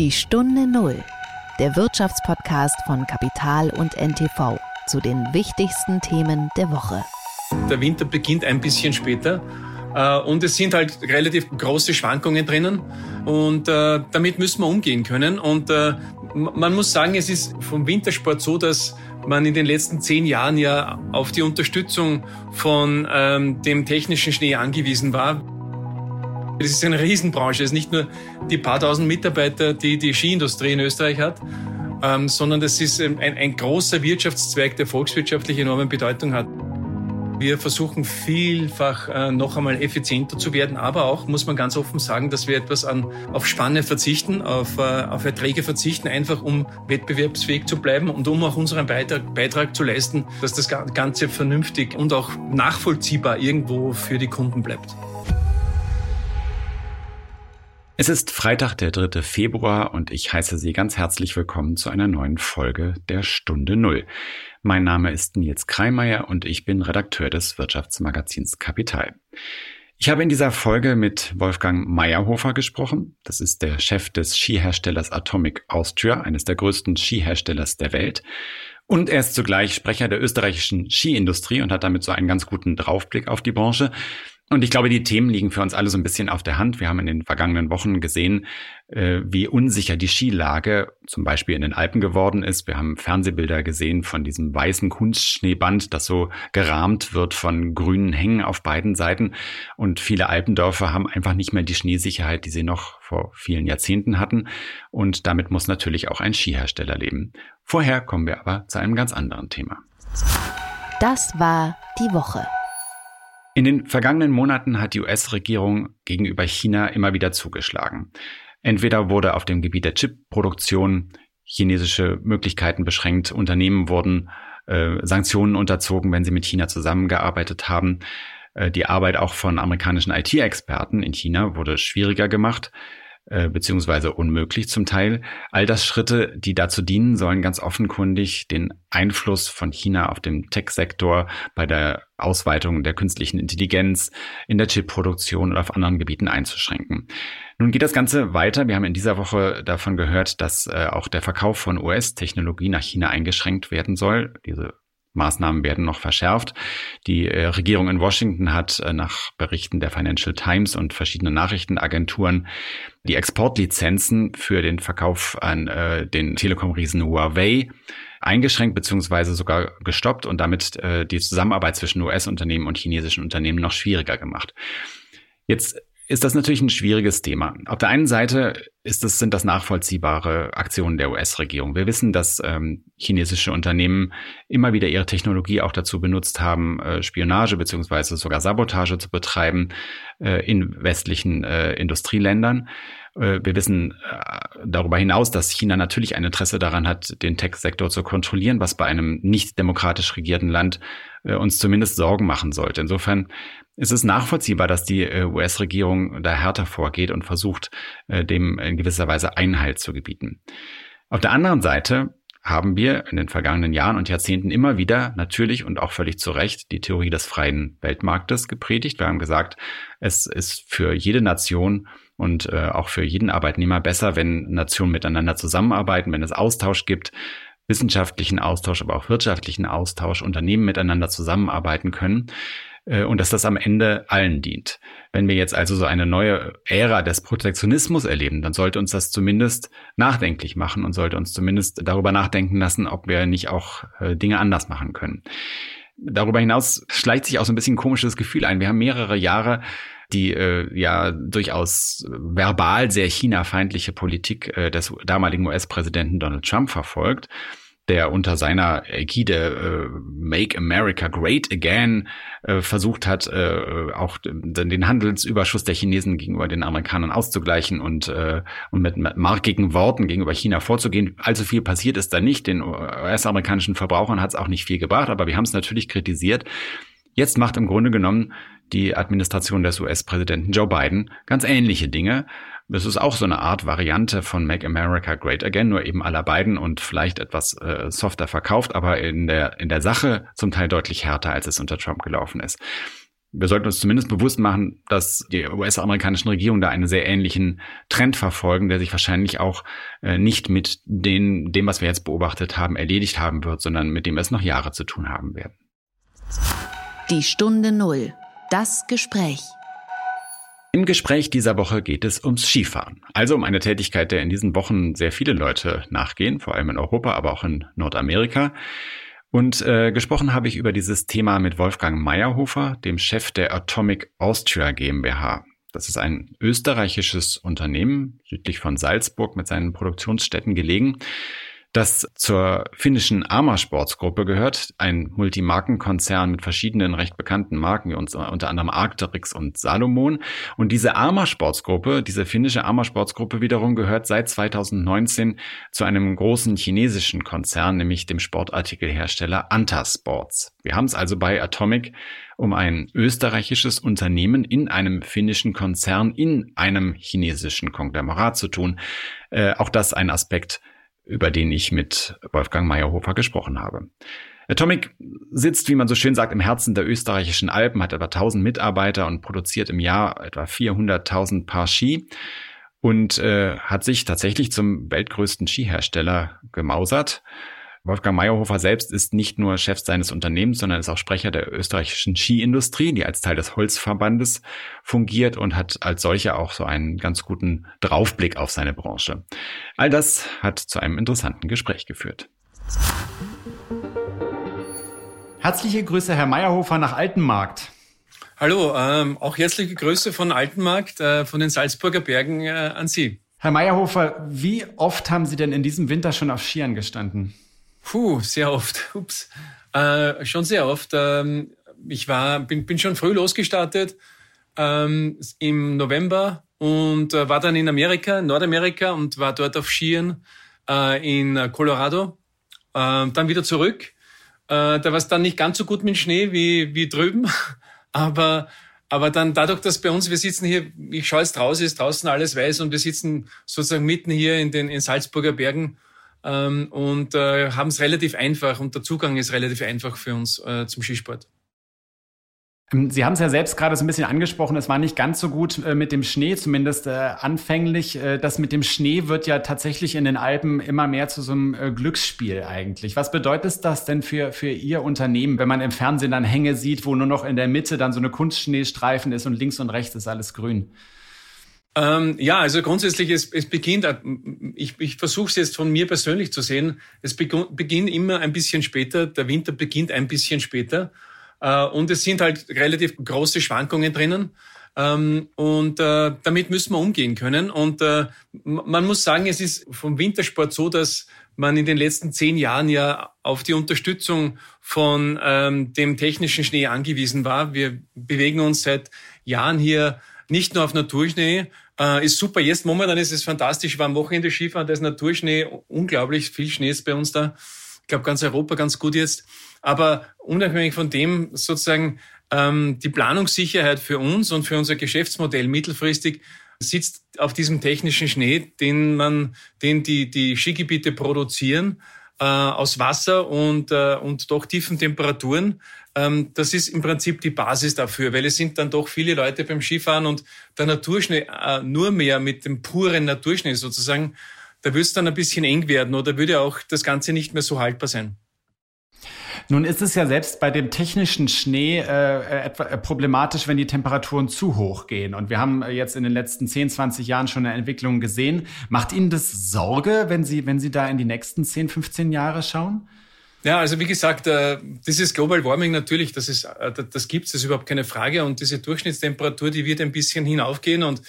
Die Stunde Null, der Wirtschaftspodcast von Kapital und NTV zu den wichtigsten Themen der Woche. Der Winter beginnt ein bisschen später äh, und es sind halt relativ große Schwankungen drinnen und äh, damit müssen wir umgehen können. Und äh, man muss sagen, es ist vom Wintersport so, dass man in den letzten zehn Jahren ja auf die Unterstützung von ähm, dem technischen Schnee angewiesen war. Das ist eine Riesenbranche. Es ist nicht nur die paar tausend Mitarbeiter, die die Skiindustrie in Österreich hat, ähm, sondern das ist ein, ein großer Wirtschaftszweig, der volkswirtschaftlich enorme Bedeutung hat. Wir versuchen vielfach äh, noch einmal effizienter zu werden, aber auch, muss man ganz offen sagen, dass wir etwas an, auf Spanne verzichten, auf, äh, auf Erträge verzichten, einfach um wettbewerbsfähig zu bleiben und um auch unseren Beitrag, Beitrag zu leisten, dass das Ganze vernünftig und auch nachvollziehbar irgendwo für die Kunden bleibt. Es ist Freitag, der 3. Februar und ich heiße Sie ganz herzlich willkommen zu einer neuen Folge der Stunde Null. Mein Name ist Nils Kreimeier und ich bin Redakteur des Wirtschaftsmagazins Kapital. Ich habe in dieser Folge mit Wolfgang Meyerhofer gesprochen. Das ist der Chef des Skiherstellers Atomic Austria, eines der größten Skiherstellers der Welt. Und er ist zugleich Sprecher der österreichischen Skiindustrie und hat damit so einen ganz guten Draufblick auf die Branche. Und ich glaube, die Themen liegen für uns alle so ein bisschen auf der Hand. Wir haben in den vergangenen Wochen gesehen, äh, wie unsicher die Skilage zum Beispiel in den Alpen geworden ist. Wir haben Fernsehbilder gesehen von diesem weißen Kunstschneeband, das so gerahmt wird von grünen Hängen auf beiden Seiten. Und viele Alpendörfer haben einfach nicht mehr die Schneesicherheit, die sie noch vor vielen Jahrzehnten hatten. Und damit muss natürlich auch ein Skihersteller leben. Vorher kommen wir aber zu einem ganz anderen Thema. Das war die Woche. In den vergangenen Monaten hat die US-Regierung gegenüber China immer wieder zugeschlagen. Entweder wurde auf dem Gebiet der Chipproduktion chinesische Möglichkeiten beschränkt, Unternehmen wurden äh, Sanktionen unterzogen, wenn sie mit China zusammengearbeitet haben. Äh, die Arbeit auch von amerikanischen IT-Experten in China wurde schwieriger gemacht. Äh, beziehungsweise unmöglich zum Teil. All das Schritte, die dazu dienen sollen, ganz offenkundig den Einfluss von China auf den Tech-Sektor bei der Ausweitung der künstlichen Intelligenz, in der Chip-Produktion oder auf anderen Gebieten einzuschränken. Nun geht das Ganze weiter. Wir haben in dieser Woche davon gehört, dass äh, auch der Verkauf von US-Technologie nach China eingeschränkt werden soll. Diese Maßnahmen werden noch verschärft. Die äh, Regierung in Washington hat äh, nach Berichten der Financial Times und verschiedenen Nachrichtenagenturen die Exportlizenzen für den Verkauf an äh, den Telekom-Riesen Huawei eingeschränkt beziehungsweise sogar gestoppt und damit äh, die Zusammenarbeit zwischen US-Unternehmen und chinesischen Unternehmen noch schwieriger gemacht. Jetzt ist das natürlich ein schwieriges Thema. Auf der einen Seite ist das, sind das nachvollziehbare Aktionen der US-Regierung. Wir wissen, dass ähm, chinesische Unternehmen immer wieder ihre Technologie auch dazu benutzt haben, äh, Spionage beziehungsweise sogar Sabotage zu betreiben äh, in westlichen äh, Industrieländern. Äh, wir wissen äh, darüber hinaus, dass China natürlich ein Interesse daran hat, den Tech-Sektor zu kontrollieren, was bei einem nicht demokratisch regierten Land äh, uns zumindest Sorgen machen sollte. Insofern ist es nachvollziehbar, dass die US-Regierung da härter vorgeht und versucht, dem in gewisser Weise Einhalt zu gebieten. Auf der anderen Seite haben wir in den vergangenen Jahren und Jahrzehnten immer wieder natürlich und auch völlig zu Recht die Theorie des freien Weltmarktes gepredigt. Wir haben gesagt, es ist für jede Nation und äh, auch für jeden Arbeitnehmer besser, wenn Nationen miteinander zusammenarbeiten, wenn es Austausch gibt, wissenschaftlichen Austausch, aber auch wirtschaftlichen Austausch, Unternehmen miteinander zusammenarbeiten können äh, und dass das am Ende allen dient. Wenn wir jetzt also so eine neue Ära des Protektionismus erleben, dann sollte uns das zumindest nachdenklich machen und sollte uns zumindest darüber nachdenken lassen, ob wir nicht auch äh, Dinge anders machen können. Darüber hinaus schleicht sich auch so ein bisschen ein komisches Gefühl ein. Wir haben mehrere Jahre die äh, ja durchaus verbal sehr China-feindliche Politik äh, des damaligen US-Präsidenten Donald Trump verfolgt der unter seiner Ägide äh, Make America Great Again äh, versucht hat, äh, auch den Handelsüberschuss der Chinesen gegenüber den Amerikanern auszugleichen und, äh, und mit, mit markigen Worten gegenüber China vorzugehen. Allzu viel passiert ist da nicht. Den US-amerikanischen Verbrauchern hat es auch nicht viel gebracht, aber wir haben es natürlich kritisiert. Jetzt macht im Grunde genommen die Administration des US-Präsidenten Joe Biden ganz ähnliche Dinge. Das ist auch so eine Art Variante von Make America Great Again, nur eben aller Biden und vielleicht etwas äh, softer verkauft, aber in der, in der Sache zum Teil deutlich härter, als es unter Trump gelaufen ist. wir sollten uns zumindest bewusst machen, dass die US-amerikanischen Regierungen da einen sehr ähnlichen Trend verfolgen, der sich wahrscheinlich auch äh, nicht mit den, dem, was wir jetzt beobachtet haben, erledigt haben wird, sondern mit dem es noch Jahre zu tun haben werden. Die Stunde Null. Das Gespräch. Im Gespräch dieser Woche geht es ums Skifahren. Also um eine Tätigkeit, der in diesen Wochen sehr viele Leute nachgehen, vor allem in Europa, aber auch in Nordamerika. Und äh, gesprochen habe ich über dieses Thema mit Wolfgang Meyerhofer, dem Chef der Atomic Austria GmbH. Das ist ein österreichisches Unternehmen, südlich von Salzburg mit seinen Produktionsstätten gelegen, das zur finnischen Arma Sportsgruppe gehört, ein Multimarkenkonzern mit verschiedenen recht bekannten Marken, wie unter anderem Arcteryx und Salomon. Und diese Arma Sportsgruppe, diese finnische Arma Sportsgruppe wiederum gehört seit 2019 zu einem großen chinesischen Konzern, nämlich dem Sportartikelhersteller Anta Sports. Wir haben es also bei Atomic um ein österreichisches Unternehmen in einem finnischen Konzern in einem chinesischen Konglomerat zu tun. Äh, auch das ein Aspekt, über den ich mit Wolfgang Meyerhofer gesprochen habe. Atomic sitzt, wie man so schön sagt, im Herzen der österreichischen Alpen, hat etwa 1000 Mitarbeiter und produziert im Jahr etwa 400.000 Paar Ski und äh, hat sich tatsächlich zum weltgrößten Skihersteller gemausert. Wolfgang Meyerhofer selbst ist nicht nur Chef seines Unternehmens, sondern ist auch Sprecher der österreichischen Skiindustrie, die als Teil des Holzverbandes fungiert und hat als solcher auch so einen ganz guten Draufblick auf seine Branche. All das hat zu einem interessanten Gespräch geführt. Herzliche Grüße, Herr Meyerhofer, nach Altenmarkt. Hallo, ähm, auch herzliche Grüße von Altenmarkt, äh, von den Salzburger Bergen äh, an Sie. Herr Meyerhofer, wie oft haben Sie denn in diesem Winter schon auf Skiern gestanden? Puh, sehr oft. Ups. Äh, schon sehr oft. Ähm, ich war, bin, bin schon früh losgestartet ähm, im November und äh, war dann in Amerika, Nordamerika und war dort auf Skiern äh, in Colorado. Äh, dann wieder zurück. Äh, da war es dann nicht ganz so gut mit Schnee wie, wie drüben, aber aber dann dadurch, dass bei uns, wir sitzen hier, ich schaue jetzt raus, ist draußen alles weiß und wir sitzen sozusagen mitten hier in den in Salzburger Bergen ähm, und äh, haben es relativ einfach und der Zugang ist relativ einfach für uns äh, zum Skisport. Ähm, Sie haben es ja selbst gerade so ein bisschen angesprochen, es war nicht ganz so gut äh, mit dem Schnee, zumindest äh, anfänglich. Äh, das mit dem Schnee wird ja tatsächlich in den Alpen immer mehr zu so einem äh, Glücksspiel eigentlich. Was bedeutet das denn für, für Ihr Unternehmen, wenn man im Fernsehen dann Hänge sieht, wo nur noch in der Mitte dann so eine Kunstschneestreifen ist und links und rechts ist alles grün? Ähm, ja, also grundsätzlich, es, es beginnt, äh, ich, ich versuche es jetzt von mir persönlich zu sehen, es beginnt immer ein bisschen später, der Winter beginnt ein bisschen später äh, und es sind halt relativ große Schwankungen drinnen. Ähm, und äh, damit müssen wir umgehen können. Und äh, man muss sagen, es ist vom Wintersport so, dass man in den letzten zehn Jahren ja auf die Unterstützung von ähm, dem technischen Schnee angewiesen war. Wir bewegen uns seit Jahren hier nicht nur auf Naturschnee, äh, ist super. Jetzt momentan ist es fantastisch. War am Wochenende Skifahren, da ist Naturschnee, unglaublich viel Schnee ist bei uns da. Ich glaube, ganz Europa ganz gut jetzt. Aber unabhängig von dem sozusagen ähm, die Planungssicherheit für uns und für unser Geschäftsmodell mittelfristig sitzt auf diesem technischen Schnee, den man, den die, die Skigebiete produzieren äh, aus Wasser und, äh, und doch tiefen Temperaturen. Ähm, das ist im Prinzip die Basis dafür, weil es sind dann doch viele Leute beim Skifahren und der Naturschnee äh, nur mehr mit dem puren Naturschnee sozusagen, da würde es dann ein bisschen eng werden oder würde auch das Ganze nicht mehr so haltbar sein. Nun ist es ja selbst bei dem technischen Schnee äh, etwa äh, problematisch, wenn die Temperaturen zu hoch gehen. Und wir haben äh, jetzt in den letzten 10, 20 Jahren schon eine Entwicklung gesehen. Macht Ihnen das Sorge, wenn Sie, wenn Sie da in die nächsten 10, 15 Jahre schauen? Ja, also wie gesagt, äh, dieses Global Warming natürlich, das ist, das gibt's, das ist überhaupt keine Frage. Und diese Durchschnittstemperatur, die wird ein bisschen hinaufgehen und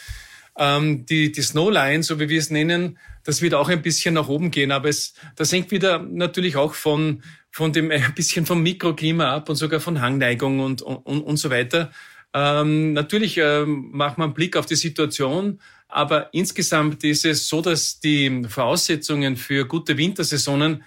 ähm, die, die Snowline, so wie wir es nennen, das wird auch ein bisschen nach oben gehen. Aber es, das hängt wieder natürlich auch von, von dem ein bisschen vom Mikroklima ab und sogar von Hangneigung und, und, und so weiter. Ähm, natürlich ähm, macht man einen Blick auf die Situation, aber insgesamt ist es so, dass die Voraussetzungen für gute Wintersaisonen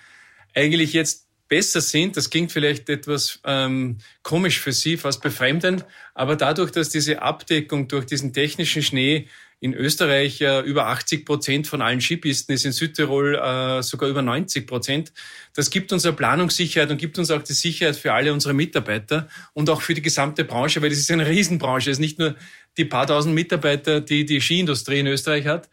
eigentlich jetzt besser sind. Das klingt vielleicht etwas ähm, komisch für Sie, fast befremdend, aber dadurch, dass diese Abdeckung durch diesen technischen Schnee in Österreich äh, über 80 Prozent von allen Skipisten ist, in Südtirol äh, sogar über 90 Prozent. Das gibt uns eine Planungssicherheit und gibt uns auch die Sicherheit für alle unsere Mitarbeiter und auch für die gesamte Branche, weil das ist eine Riesenbranche. Es ist nicht nur die paar tausend Mitarbeiter, die die Skiindustrie in Österreich hat,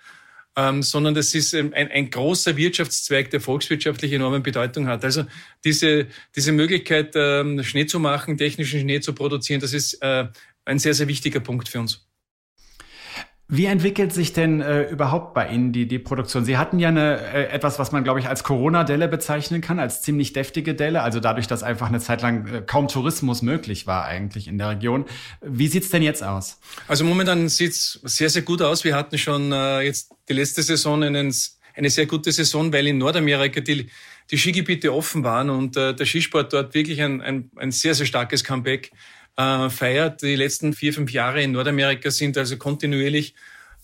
ähm, sondern das ist ein, ein großer Wirtschaftszweig, der volkswirtschaftlich enorme Bedeutung hat. Also diese, diese Möglichkeit, ähm, Schnee zu machen, technischen Schnee zu produzieren, das ist äh, ein sehr, sehr wichtiger Punkt für uns. Wie entwickelt sich denn äh, überhaupt bei Ihnen die, die Produktion? Sie hatten ja eine, äh, etwas, was man, glaube ich, als Corona-Delle bezeichnen kann, als ziemlich deftige Delle, also dadurch, dass einfach eine Zeit lang äh, kaum Tourismus möglich war eigentlich in der Region. Wie sieht's denn jetzt aus? Also momentan sieht's sehr, sehr gut aus. Wir hatten schon äh, jetzt die letzte Saison einen, eine sehr gute Saison, weil in Nordamerika die, die Skigebiete offen waren und äh, der Skisport dort wirklich ein, ein, ein sehr, sehr starkes Comeback äh, feiert. Die letzten vier, fünf Jahre in Nordamerika sind also kontinuierlich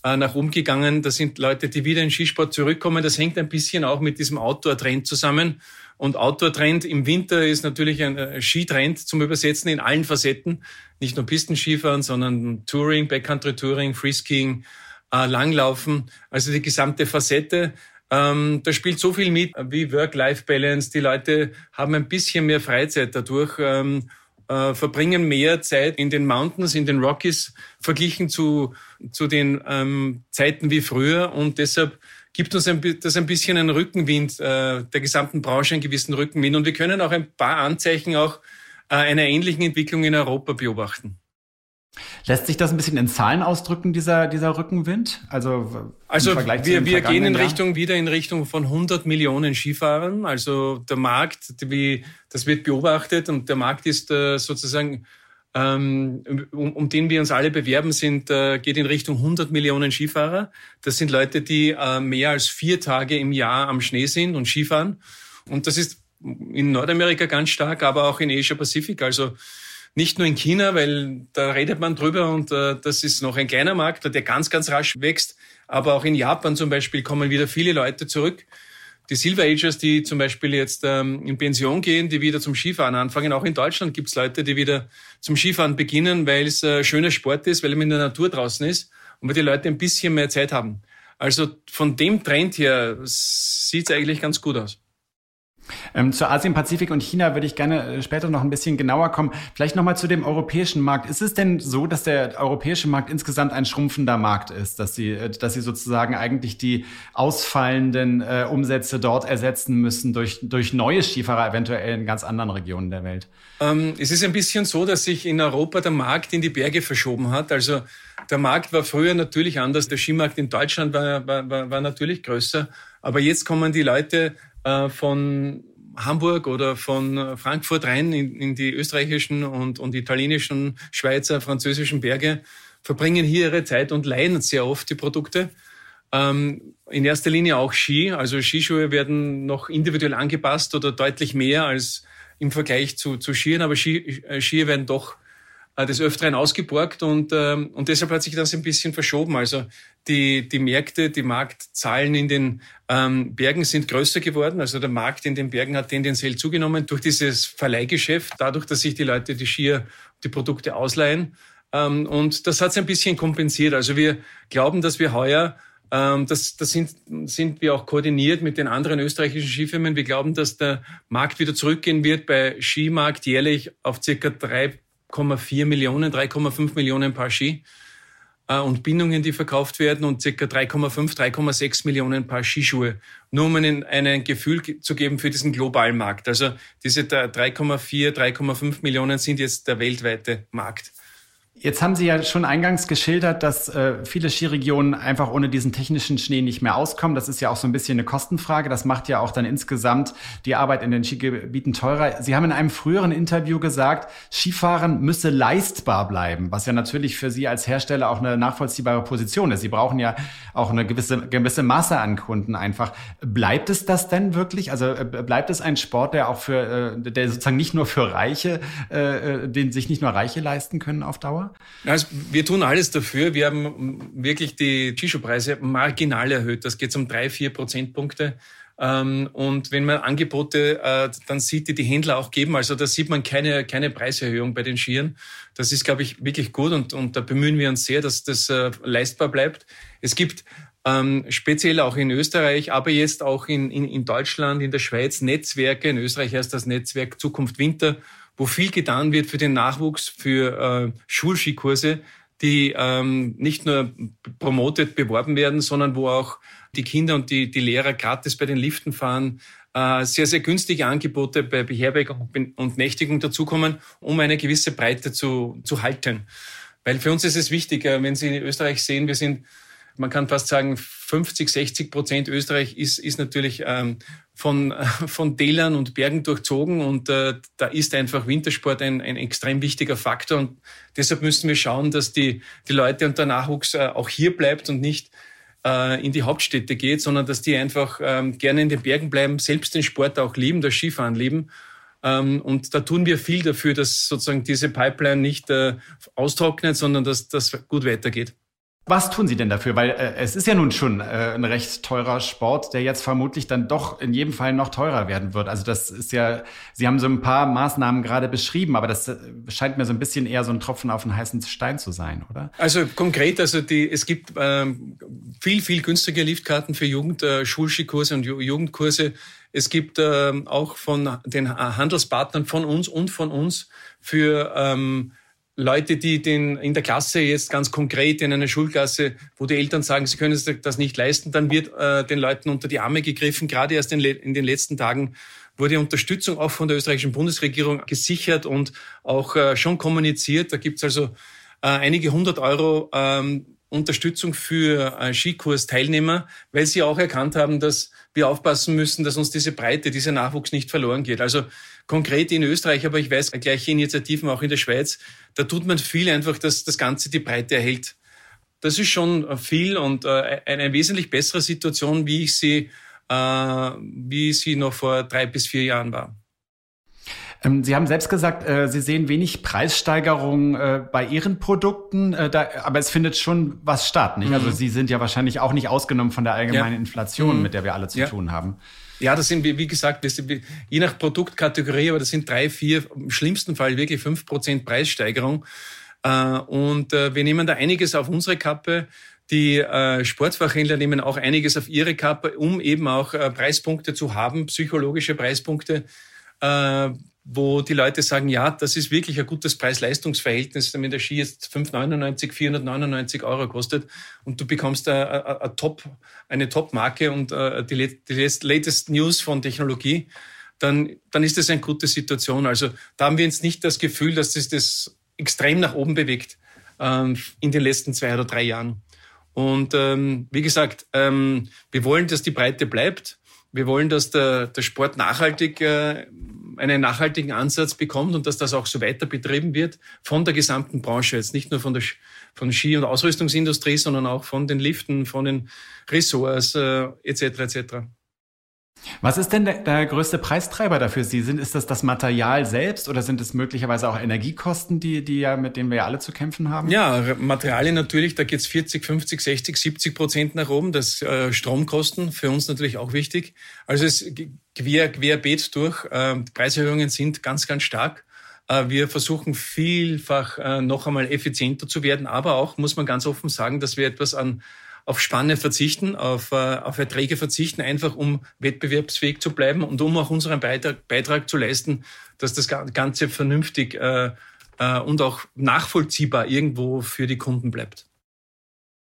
äh, nach oben gegangen. Das sind Leute, die wieder in Skisport zurückkommen. Das hängt ein bisschen auch mit diesem Outdoor-Trend zusammen. Und Outdoor-Trend im Winter ist natürlich ein äh, Skitrend zum Übersetzen in allen Facetten. Nicht nur Pistenskifahren, sondern Touring, Backcountry-Touring, Freeskiing, äh, Langlaufen. Also die gesamte Facette. Ähm, da spielt so viel mit wie Work-Life-Balance. Die Leute haben ein bisschen mehr Freizeit dadurch. Ähm, äh, verbringen mehr Zeit in den Mountains, in den Rockies, verglichen zu, zu den ähm, Zeiten wie früher. Und deshalb gibt uns ein, das ein bisschen einen Rückenwind, äh, der gesamten Branche einen gewissen Rückenwind. Und wir können auch ein paar Anzeichen auch äh, einer ähnlichen Entwicklung in Europa beobachten. Lässt sich das ein bisschen in Zahlen ausdrücken, dieser, dieser Rückenwind? Also, also wir, wir gehen in Richtung, wieder in Richtung von 100 Millionen Skifahrern. Also der Markt, wie, das wird beobachtet und der Markt ist äh, sozusagen, ähm, um, um den wir uns alle bewerben, sind, äh, geht in Richtung 100 Millionen Skifahrer. Das sind Leute, die äh, mehr als vier Tage im Jahr am Schnee sind und Skifahren. Und das ist in Nordamerika ganz stark, aber auch in Asia Pacific. Also nicht nur in China, weil da redet man drüber und äh, das ist noch ein kleiner Markt, der ganz, ganz rasch wächst. Aber auch in Japan zum Beispiel kommen wieder viele Leute zurück. Die Silver Agers, die zum Beispiel jetzt ähm, in Pension gehen, die wieder zum Skifahren anfangen. Auch in Deutschland gibt es Leute, die wieder zum Skifahren beginnen, weil es äh, schöner Sport ist, weil man in der Natur draußen ist und weil die Leute ein bisschen mehr Zeit haben. Also von dem Trend her sieht es eigentlich ganz gut aus. Ähm, zu Asien, Pazifik und China würde ich gerne äh, später noch ein bisschen genauer kommen. Vielleicht nochmal zu dem europäischen Markt. Ist es denn so, dass der europäische Markt insgesamt ein schrumpfender Markt ist, dass Sie, äh, dass Sie sozusagen eigentlich die ausfallenden äh, Umsätze dort ersetzen müssen durch, durch neue Skifahrer eventuell in ganz anderen Regionen der Welt? Ähm, es ist ein bisschen so, dass sich in Europa der Markt in die Berge verschoben hat. Also der Markt war früher natürlich anders. Der Skimarkt in Deutschland war, war, war, war natürlich größer. Aber jetzt kommen die Leute äh, von Hamburg oder von Frankfurt rein in, in die österreichischen und, und italienischen, Schweizer, französischen Berge, verbringen hier ihre Zeit und leihen sehr oft die Produkte. Ähm, in erster Linie auch Ski. Also Skischuhe werden noch individuell angepasst oder deutlich mehr als im Vergleich zu, zu Skiern, aber Ski, äh, Skier werden doch äh, des Öfteren ausgeborgt und, ähm, und deshalb hat sich das ein bisschen verschoben. Also die, die Märkte, die Marktzahlen in den ähm, Bergen sind größer geworden. Also der Markt in den Bergen hat tendenziell zugenommen durch dieses Verleihgeschäft, dadurch, dass sich die Leute die Skier, die Produkte ausleihen. Ähm, und das hat es ein bisschen kompensiert. Also wir glauben, dass wir heuer ähm, das, das sind, sind wir auch koordiniert mit den anderen österreichischen Skifirmen. Wir glauben, dass der Markt wieder zurückgehen wird bei Skimarkt jährlich auf circa drei 3,4 Millionen, 3,5 Millionen Paar Ski und Bindungen, die verkauft werden und circa 3,5, 3,6 Millionen Paar Skischuhe. Nur um Ihnen ein Gefühl zu geben für diesen globalen Markt. Also diese 3,4, 3,5 Millionen sind jetzt der weltweite Markt. Jetzt haben Sie ja schon eingangs geschildert, dass äh, viele Skiregionen einfach ohne diesen technischen Schnee nicht mehr auskommen. Das ist ja auch so ein bisschen eine Kostenfrage. Das macht ja auch dann insgesamt die Arbeit in den Skigebieten teurer. Sie haben in einem früheren Interview gesagt, Skifahren müsse leistbar bleiben, was ja natürlich für Sie als Hersteller auch eine nachvollziehbare Position ist. Sie brauchen ja auch eine gewisse, gewisse Masse an Kunden einfach. Bleibt es das denn wirklich? Also äh, bleibt es ein Sport, der auch für, äh, der sozusagen nicht nur für Reiche, äh, äh den sich nicht nur Reiche leisten können auf Dauer? Also wir tun alles dafür. Wir haben wirklich die Skischuhpreise marginal erhöht. Das geht um drei, vier Prozentpunkte. Ähm, und wenn man Angebote äh, dann sieht, die die Händler auch geben, also da sieht man keine, keine Preiserhöhung bei den Skiern. Das ist, glaube ich, wirklich gut und, und da bemühen wir uns sehr, dass das äh, leistbar bleibt. Es gibt ähm, speziell auch in Österreich, aber jetzt auch in, in, in Deutschland, in der Schweiz Netzwerke. In Österreich heißt das Netzwerk Zukunft Winter, wo viel getan wird für den Nachwuchs, für äh, Schulskikurse, die ähm, nicht nur promotet beworben werden, sondern wo auch die Kinder und die, die Lehrer gratis bei den Liften fahren, äh, sehr, sehr günstige Angebote bei Beherbergung und Nächtigung dazukommen, um eine gewisse Breite zu, zu halten. Weil für uns ist es wichtig, äh, wenn Sie in Österreich sehen, wir sind man kann fast sagen, 50, 60 Prozent Österreich ist, ist natürlich ähm, von, von Tälern und Bergen durchzogen und äh, da ist einfach Wintersport ein, ein extrem wichtiger Faktor und deshalb müssen wir schauen, dass die, die Leute und der Nachwuchs äh, auch hier bleibt und nicht äh, in die Hauptstädte geht, sondern dass die einfach ähm, gerne in den Bergen bleiben, selbst den Sport auch lieben, das Skifahren lieben. Ähm, und da tun wir viel dafür, dass sozusagen diese Pipeline nicht äh, austrocknet, sondern dass das gut weitergeht. Was tun Sie denn dafür? Weil äh, es ist ja nun schon äh, ein recht teurer Sport, der jetzt vermutlich dann doch in jedem Fall noch teurer werden wird. Also das ist ja, Sie haben so ein paar Maßnahmen gerade beschrieben, aber das äh, scheint mir so ein bisschen eher so ein Tropfen auf einen heißen Stein zu sein, oder? Also konkret, also die, es gibt ähm, viel, viel günstige Liftkarten für Jugend, äh, Schulskikurse und Jugendkurse. Es gibt ähm, auch von den Handelspartnern von uns und von uns für ähm, Leute, die den in der Klasse jetzt ganz konkret in einer Schulklasse, wo die Eltern sagen, sie können das nicht leisten, dann wird äh, den Leuten unter die Arme gegriffen. Gerade erst in, in, den letzten Tagen wurde Unterstützung auch von der österreichischen Bundesregierung gesichert und auch äh, schon kommuniziert. Da gibt's also äh, einige hundert Euro ähm, Unterstützung für äh, Skikurs-Teilnehmer, weil sie auch erkannt haben, dass wir aufpassen müssen, dass uns diese Breite, dieser Nachwuchs nicht verloren geht. Also konkret in Österreich, aber ich weiß gleiche Initiativen auch in der Schweiz, da tut man viel einfach, dass das Ganze die Breite erhält. Das ist schon viel und äh, eine wesentlich bessere Situation, wie ich sie, äh, wie sie noch vor drei bis vier Jahren war. Ähm, Sie haben selbst gesagt, äh, Sie sehen wenig Preissteigerungen äh, bei Ihren Produkten, äh, aber es findet schon was statt, nicht? Also mhm. Sie sind ja wahrscheinlich auch nicht ausgenommen von der allgemeinen ja. Inflation, mhm. mit der wir alle zu ja. tun haben. Ja, das sind, wie gesagt, das je nach Produktkategorie, aber das sind drei, vier, im schlimmsten Fall wirklich fünf Prozent Preissteigerung. Und wir nehmen da einiges auf unsere Kappe. Die Sportfachhändler nehmen auch einiges auf ihre Kappe, um eben auch Preispunkte zu haben, psychologische Preispunkte, wo die Leute sagen, ja, das ist wirklich ein gutes Preis-Leistungs-Verhältnis, wenn der Ski jetzt 599, 499 Euro kostet und du bekommst a, a, a Top, eine Top-Marke und uh, die, die latest News von Technologie, dann, dann ist das eine gute Situation. Also da haben wir jetzt nicht das Gefühl, dass das das extrem nach oben bewegt ähm, in den letzten zwei oder drei Jahren. Und ähm, wie gesagt, ähm, wir wollen, dass die Breite bleibt. Wir wollen, dass der, der Sport nachhaltig äh, einen nachhaltigen Ansatz bekommt und dass das auch so weiter betrieben wird von der gesamten Branche, jetzt nicht nur von der von Ski- und Ausrüstungsindustrie, sondern auch von den Liften, von den Ressorts äh, etc. etc. Was ist denn der, der, größte Preistreiber dafür Sie? Sind, ist das das Material selbst oder sind es möglicherweise auch Energiekosten, die, die ja, mit denen wir ja alle zu kämpfen haben? Ja, Materialien natürlich, da geht's 40, 50, 60, 70 Prozent nach oben. Das äh, Stromkosten, für uns natürlich auch wichtig. Also es quer, querbeet durch. Äh, Preiserhöhungen sind ganz, ganz stark. Äh, wir versuchen vielfach äh, noch einmal effizienter zu werden, aber auch, muss man ganz offen sagen, dass wir etwas an auf Spanne verzichten, auf, äh, auf Erträge verzichten, einfach um wettbewerbsfähig zu bleiben und um auch unseren Beitrag, Beitrag zu leisten, dass das Ganze vernünftig äh, äh, und auch nachvollziehbar irgendwo für die Kunden bleibt.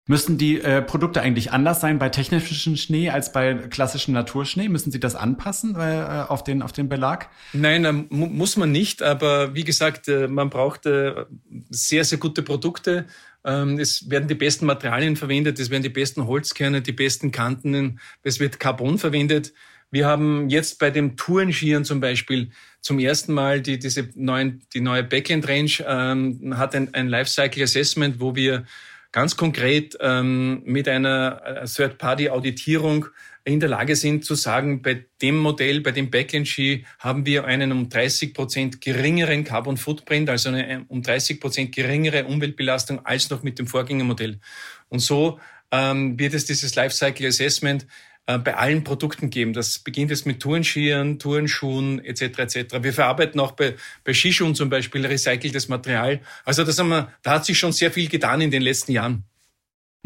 Müssen die äh, Produkte eigentlich anders sein bei technischem Schnee als bei klassischem Naturschnee? Müssen Sie das anpassen äh, auf, den, auf den Belag? Nein, äh, mu muss man nicht. Aber wie gesagt, äh, man braucht äh, sehr, sehr gute Produkte. Ähm, es werden die besten Materialien verwendet, es werden die besten Holzkerne, die besten Kanten, es wird Carbon verwendet. Wir haben jetzt bei dem Tourenskiern zum Beispiel zum ersten Mal die, diese neuen, die neue Backend Range ähm, hat ein, ein Lifecycle Assessment, wo wir ganz konkret ähm, mit einer äh, Third-Party-Auditierung in der Lage sind zu sagen, bei dem Modell, bei dem Backend-Ski haben wir einen um 30 Prozent geringeren Carbon Footprint, also eine äh, um 30 Prozent geringere Umweltbelastung als noch mit dem Vorgängermodell. Und so ähm, wird es dieses Lifecycle Assessment äh, bei allen Produkten geben. Das beginnt jetzt mit Tourenskiern, Tourenschuhen etc. etc. Wir verarbeiten auch bei, bei Skischuhen zum Beispiel recyceltes Material. Also das haben wir, da hat sich schon sehr viel getan in den letzten Jahren.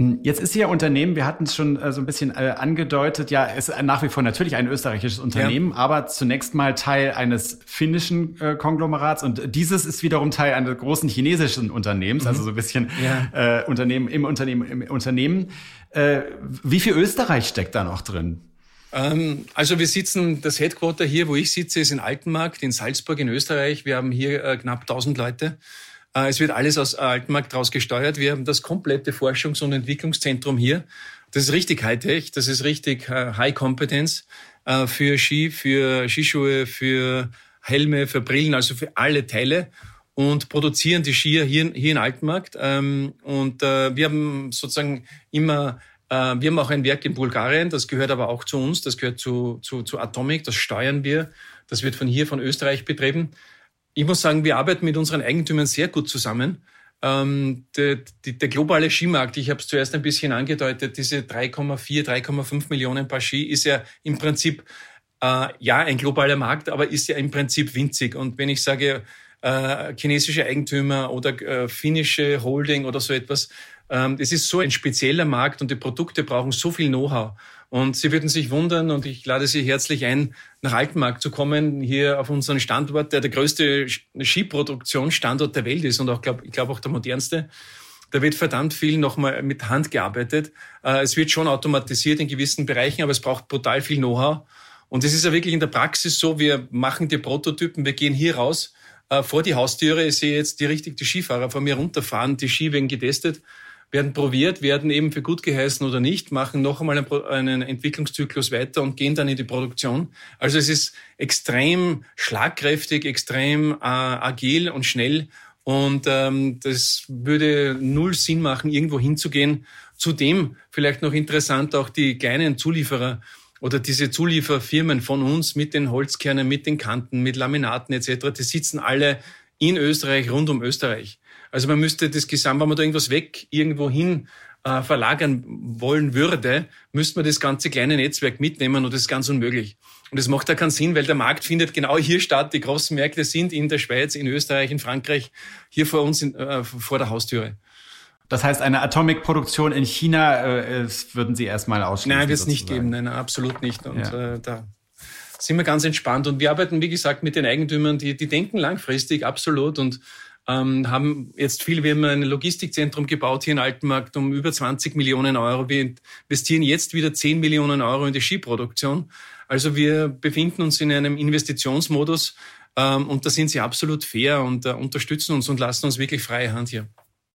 Hm, jetzt ist Ihr Unternehmen, wir hatten es schon äh, so ein bisschen äh, angedeutet, ja, ist nach wie vor natürlich ein österreichisches Unternehmen, ja. aber zunächst mal Teil eines finnischen äh, Konglomerats und dieses ist wiederum Teil eines großen chinesischen Unternehmens, also mhm. also so ein bisschen ja. äh, Unternehmen im Unternehmen im Unternehmen. Äh, wie viel Österreich steckt da noch drin? Ähm, also wir sitzen, das Headquarter hier, wo ich sitze, ist in Altenmarkt in Salzburg in Österreich. Wir haben hier äh, knapp 1000 Leute. Äh, es wird alles aus Altenmarkt raus gesteuert. Wir haben das komplette Forschungs- und Entwicklungszentrum hier. Das ist richtig Hightech, das ist richtig äh, High Competence äh, für Ski, für Skischuhe, für Helme, für Brillen, also für alle Teile und produzieren die Skier hier, hier in Altenmarkt. Ähm, und wir haben sozusagen immer wir haben auch ein Werk in Bulgarien, das gehört aber auch zu uns, das gehört zu, zu, zu Atomic, das steuern wir. Das wird von hier, von Österreich betrieben. Ich muss sagen, wir arbeiten mit unseren Eigentümern sehr gut zusammen. Ähm, der, der, der globale Skimarkt, ich habe es zuerst ein bisschen angedeutet, diese 3,4, 3,5 Millionen Paar Ski ist ja im Prinzip äh, ja ein globaler Markt, aber ist ja im Prinzip winzig. Und wenn ich sage äh, chinesische Eigentümer oder äh, finnische Holding oder so etwas, ähm, es ist so ein spezieller Markt und die Produkte brauchen so viel Know-how. Und Sie würden sich wundern, und ich lade Sie herzlich ein, nach Altenmarkt zu kommen, hier auf unseren Standort, der der größte Skiproduktionsstandort der Welt ist und auch, glaub, ich glaube, auch der modernste. Da wird verdammt viel nochmal mit Hand gearbeitet. Äh, es wird schon automatisiert in gewissen Bereichen, aber es braucht brutal viel Know-how. Und es ist ja wirklich in der Praxis so, wir machen die Prototypen, wir gehen hier raus, äh, vor die Haustüre, ich sehe jetzt die richtig die Skifahrer vor mir runterfahren, die Ski werden getestet werden probiert, werden eben für gut geheißen oder nicht, machen noch einmal einen Entwicklungszyklus weiter und gehen dann in die Produktion. Also es ist extrem schlagkräftig, extrem äh, agil und schnell und ähm, das würde null Sinn machen, irgendwo hinzugehen. Zudem vielleicht noch interessant auch die kleinen Zulieferer oder diese Zulieferfirmen von uns mit den Holzkernen, mit den Kanten, mit Laminaten etc., die sitzen alle in Österreich, rund um Österreich. Also man müsste das Gesamt, wenn man da irgendwas weg irgendwo hin äh, verlagern wollen würde, müsste man das ganze kleine Netzwerk mitnehmen und das ist ganz unmöglich. Und das macht da keinen Sinn, weil der Markt findet genau hier statt. Die großen Märkte sind in der Schweiz, in Österreich, in Frankreich, hier vor uns in, äh, vor der Haustüre. Das heißt, eine Atomic-Produktion in China äh, würden Sie erstmal ausschließen? Nein, wird es nicht geben. Nein, absolut nicht. Und ja. äh, da sind wir ganz entspannt. Und wir arbeiten, wie gesagt, mit den Eigentümern, die, die denken langfristig, absolut. Und ähm, haben jetzt viel, wir haben ein Logistikzentrum gebaut hier in Altenmarkt um über 20 Millionen Euro. Wir investieren jetzt wieder 10 Millionen Euro in die Skiproduktion. Also wir befinden uns in einem Investitionsmodus ähm, und da sind sie absolut fair und äh, unterstützen uns und lassen uns wirklich freie Hand hier.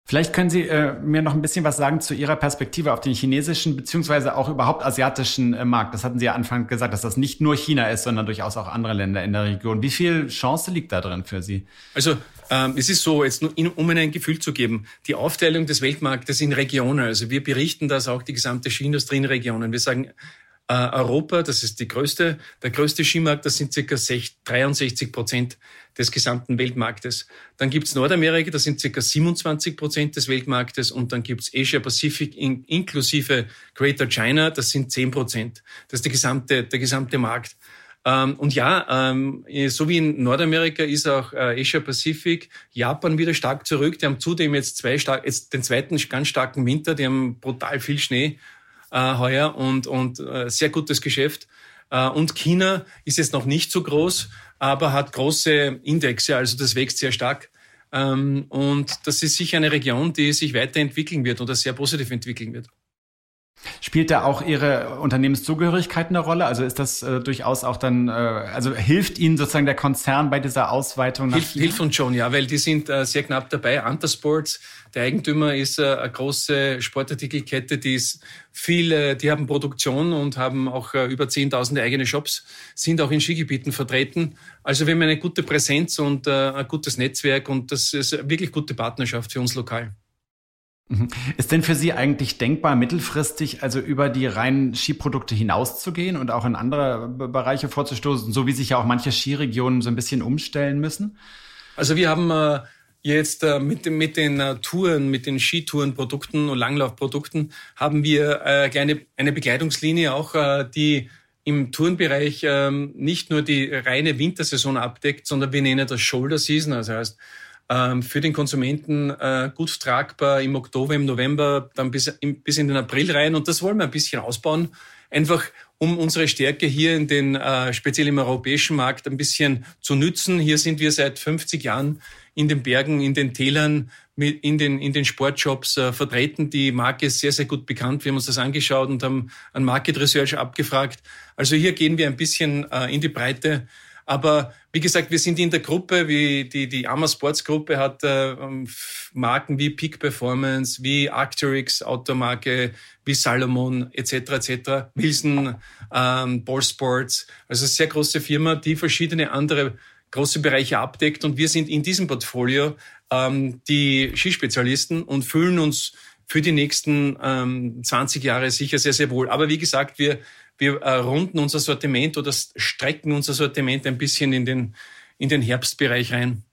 Vielleicht können Sie äh, mir noch ein bisschen was sagen zu Ihrer Perspektive auf den chinesischen beziehungsweise auch überhaupt asiatischen äh, Markt. Das hatten Sie ja anfangs gesagt, dass das nicht nur China ist, sondern durchaus auch andere Länder in der Region. Wie viel Chance liegt da drin für Sie? Also ähm, es ist so, jetzt nur, um Ihnen ein Gefühl zu geben, die Aufteilung des Weltmarktes in Regionen. Also wir berichten das auch die gesamte Skiindustrie in Regionen. Wir sagen äh, Europa, das ist die größte, der größte Skimarkt, das sind circa 63 Prozent des gesamten Weltmarktes. Dann gibt's Nordamerika, das sind circa 27 Prozent des Weltmarktes und dann gibt's Asia Pacific in, inklusive Greater China, das sind 10 Prozent. Das ist der gesamte, der gesamte Markt. Ähm, und ja, ähm, so wie in Nordamerika ist auch äh, Asia Pacific, Japan wieder stark zurück. Die haben zudem jetzt zwei stark, jetzt den zweiten ganz starken Winter, die haben brutal viel Schnee äh, heuer und, und äh, sehr gutes Geschäft. Äh, und China ist jetzt noch nicht so groß, aber hat große Indexe, also das wächst sehr stark. Ähm, und das ist sicher eine Region, die sich weiterentwickeln wird oder sehr positiv entwickeln wird. Spielt da auch Ihre Unternehmenszugehörigkeit eine Rolle? Also ist das äh, durchaus auch dann, äh, also hilft Ihnen sozusagen der Konzern bei dieser Ausweitung nach Hilf, Hilft uns schon, ja, weil die sind äh, sehr knapp dabei. Antasports, der Eigentümer ist äh, eine große Sportartikelkette, die ist viele, die haben Produktion und haben auch äh, über 10.000 eigene Shops, sind auch in Skigebieten vertreten. Also wir haben eine gute Präsenz und äh, ein gutes Netzwerk und das ist eine wirklich gute Partnerschaft für uns lokal. Mhm. Ist denn für Sie eigentlich denkbar, mittelfristig also über die reinen Skiprodukte hinauszugehen und auch in andere Bereiche vorzustoßen, so wie sich ja auch manche Skiregionen so ein bisschen umstellen müssen? Also wir haben äh, Jetzt äh, mit, mit den äh, Touren, mit den Skitourenprodukten und Langlaufprodukten haben wir äh, eine, Begleitungslinie auch, die im Tourenbereich ähm, nicht nur die reine Wintersaison abdeckt, sondern wir nennen das Shoulder Season. Also heißt, für den Konsumenten äh, gut tragbar im Oktober, im November, dann bis, in den April rein. Und das wollen wir ein bisschen ausbauen. Einfach um unsere Stärke hier in den, äh, speziell im europäischen Markt, ein bisschen zu nützen. Hier sind wir seit 50 Jahren in den Bergen, in den Tälern, in den, in den Sportshops äh, vertreten. Die Marke ist sehr, sehr gut bekannt. Wir haben uns das angeschaut und haben ein Market Research abgefragt. Also hier gehen wir ein bisschen in die Breite. Aber wie gesagt, wir sind in der Gruppe, wie die, die Ama Sports Gruppe hat äh, ähm, Marken wie Peak Performance, wie Arcturix, Automarke, wie Salomon etc. etc. Wilson, ähm, Ball Sports, also sehr große Firma, die verschiedene andere große Bereiche abdeckt. Und wir sind in diesem Portfolio ähm, die Skispezialisten und fühlen uns für die nächsten ähm, 20 Jahre sicher sehr, sehr wohl. Aber wie gesagt, wir, wir äh, runden unser Sortiment oder strecken unser Sortiment ein bisschen in den, in den Herbstbereich rein.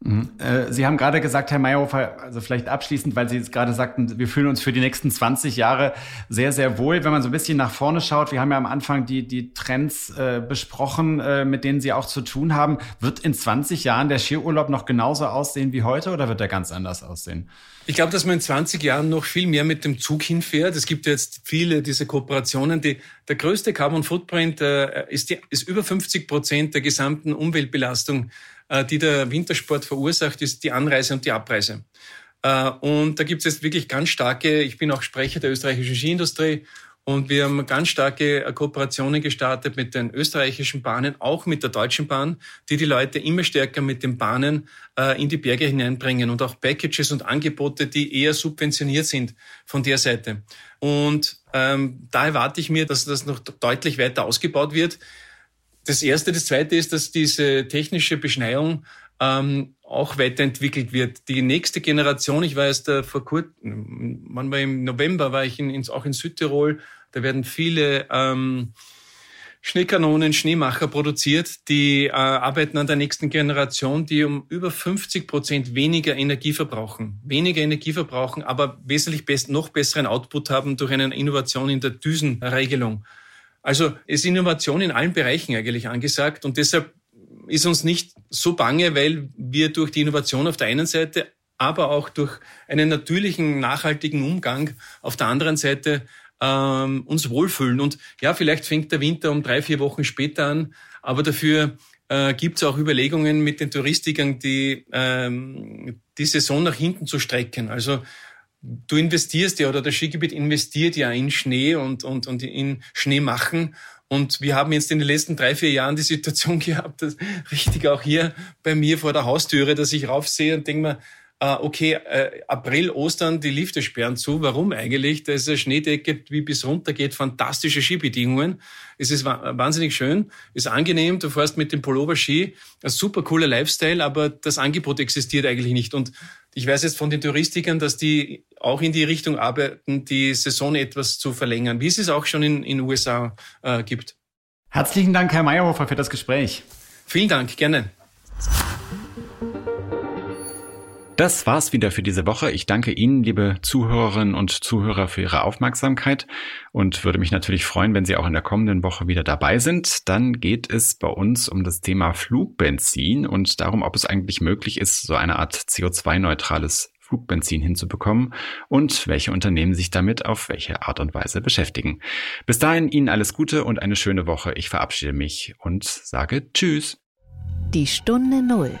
Mhm. Äh, Sie haben gerade gesagt, Herr Meyerhofer, also vielleicht abschließend, weil Sie jetzt gerade sagten, wir fühlen uns für die nächsten 20 Jahre sehr, sehr wohl. Wenn man so ein bisschen nach vorne schaut, wir haben ja am Anfang die, die Trends äh, besprochen, äh, mit denen Sie auch zu tun haben. Wird in 20 Jahren der Skiurlaub noch genauso aussehen wie heute oder wird er ganz anders aussehen? Ich glaube, dass man in 20 Jahren noch viel mehr mit dem Zug hinfährt. Es gibt jetzt viele diese Kooperationen. Die, der größte Carbon Footprint äh, ist, die, ist über 50 Prozent der gesamten Umweltbelastung die der Wintersport verursacht, ist die Anreise und die Abreise. Äh, und da gibt es jetzt wirklich ganz starke, ich bin auch Sprecher der österreichischen Skiindustrie und wir haben ganz starke äh, Kooperationen gestartet mit den österreichischen Bahnen, auch mit der Deutschen Bahn, die die Leute immer stärker mit den Bahnen in die Berge hineinbringen und auch Packages und Angebote, die eher subventioniert sind von der Seite. Und ähm, da erwarte ich mir, dass das noch deutlich weiter ausgebaut wird das Erste. Das Zweite ist, dass diese technische Beschneiung ähm, auch weiterentwickelt wird. Die nächste Generation, ich war erst äh, vor kurzem, wann war im November, war ich in, in, auch in Südtirol, da werden viele ähm, Schneekanonen, Schneemacher produziert, die äh, arbeiten an der nächsten Generation, die um über 50 Prozent weniger Energie verbrauchen. Weniger Energie verbrauchen, aber wesentlich best, noch besseren Output haben durch eine Innovation in der Düsenregelung. Also ist Innovation in allen Bereichen eigentlich angesagt und deshalb ist uns nicht so bange, weil wir durch die Innovation auf der einen Seite, aber auch durch einen natürlichen, nachhaltigen Umgang auf der anderen Seite ähm, uns wohlfühlen. Und ja, vielleicht fängt der Winter um drei, vier Wochen später an, aber dafür äh, gibt es auch Überlegungen mit den Touristikern, die ähm, die Saison nach hinten zu strecken. Also du investierst ja oder das Skigebiet investiert ja in Schnee und, und, und in Schnee machen. Und wir haben jetzt in den letzten drei, vier Jahren die Situation gehabt, dass richtig auch hier bei mir vor der Haustüre, dass ich raufsehe und denke mir, äh, okay, äh, April, Ostern, die Lifte sperren zu. Warum eigentlich? Da ist eine Schneedecke, wie bis runter geht, fantastische Skibedingungen. Es ist wahnsinnig schön, ist angenehm, du fährst mit dem Pullover Ski, ein super cooler Lifestyle, aber das Angebot existiert eigentlich nicht. Und ich weiß jetzt von den Touristikern, dass die auch in die Richtung arbeiten, die Saison etwas zu verlängern, wie es es auch schon in den USA äh, gibt. Herzlichen Dank, Herr Meyerhofer, für das Gespräch. Vielen Dank, gerne. Das war's wieder für diese Woche. Ich danke Ihnen, liebe Zuhörerinnen und Zuhörer, für Ihre Aufmerksamkeit und würde mich natürlich freuen, wenn Sie auch in der kommenden Woche wieder dabei sind. Dann geht es bei uns um das Thema Flugbenzin und darum, ob es eigentlich möglich ist, so eine Art CO2-neutrales Flugbenzin hinzubekommen und welche Unternehmen sich damit auf welche Art und Weise beschäftigen. Bis dahin Ihnen alles Gute und eine schöne Woche. Ich verabschiede mich und sage Tschüss. Die Stunde Null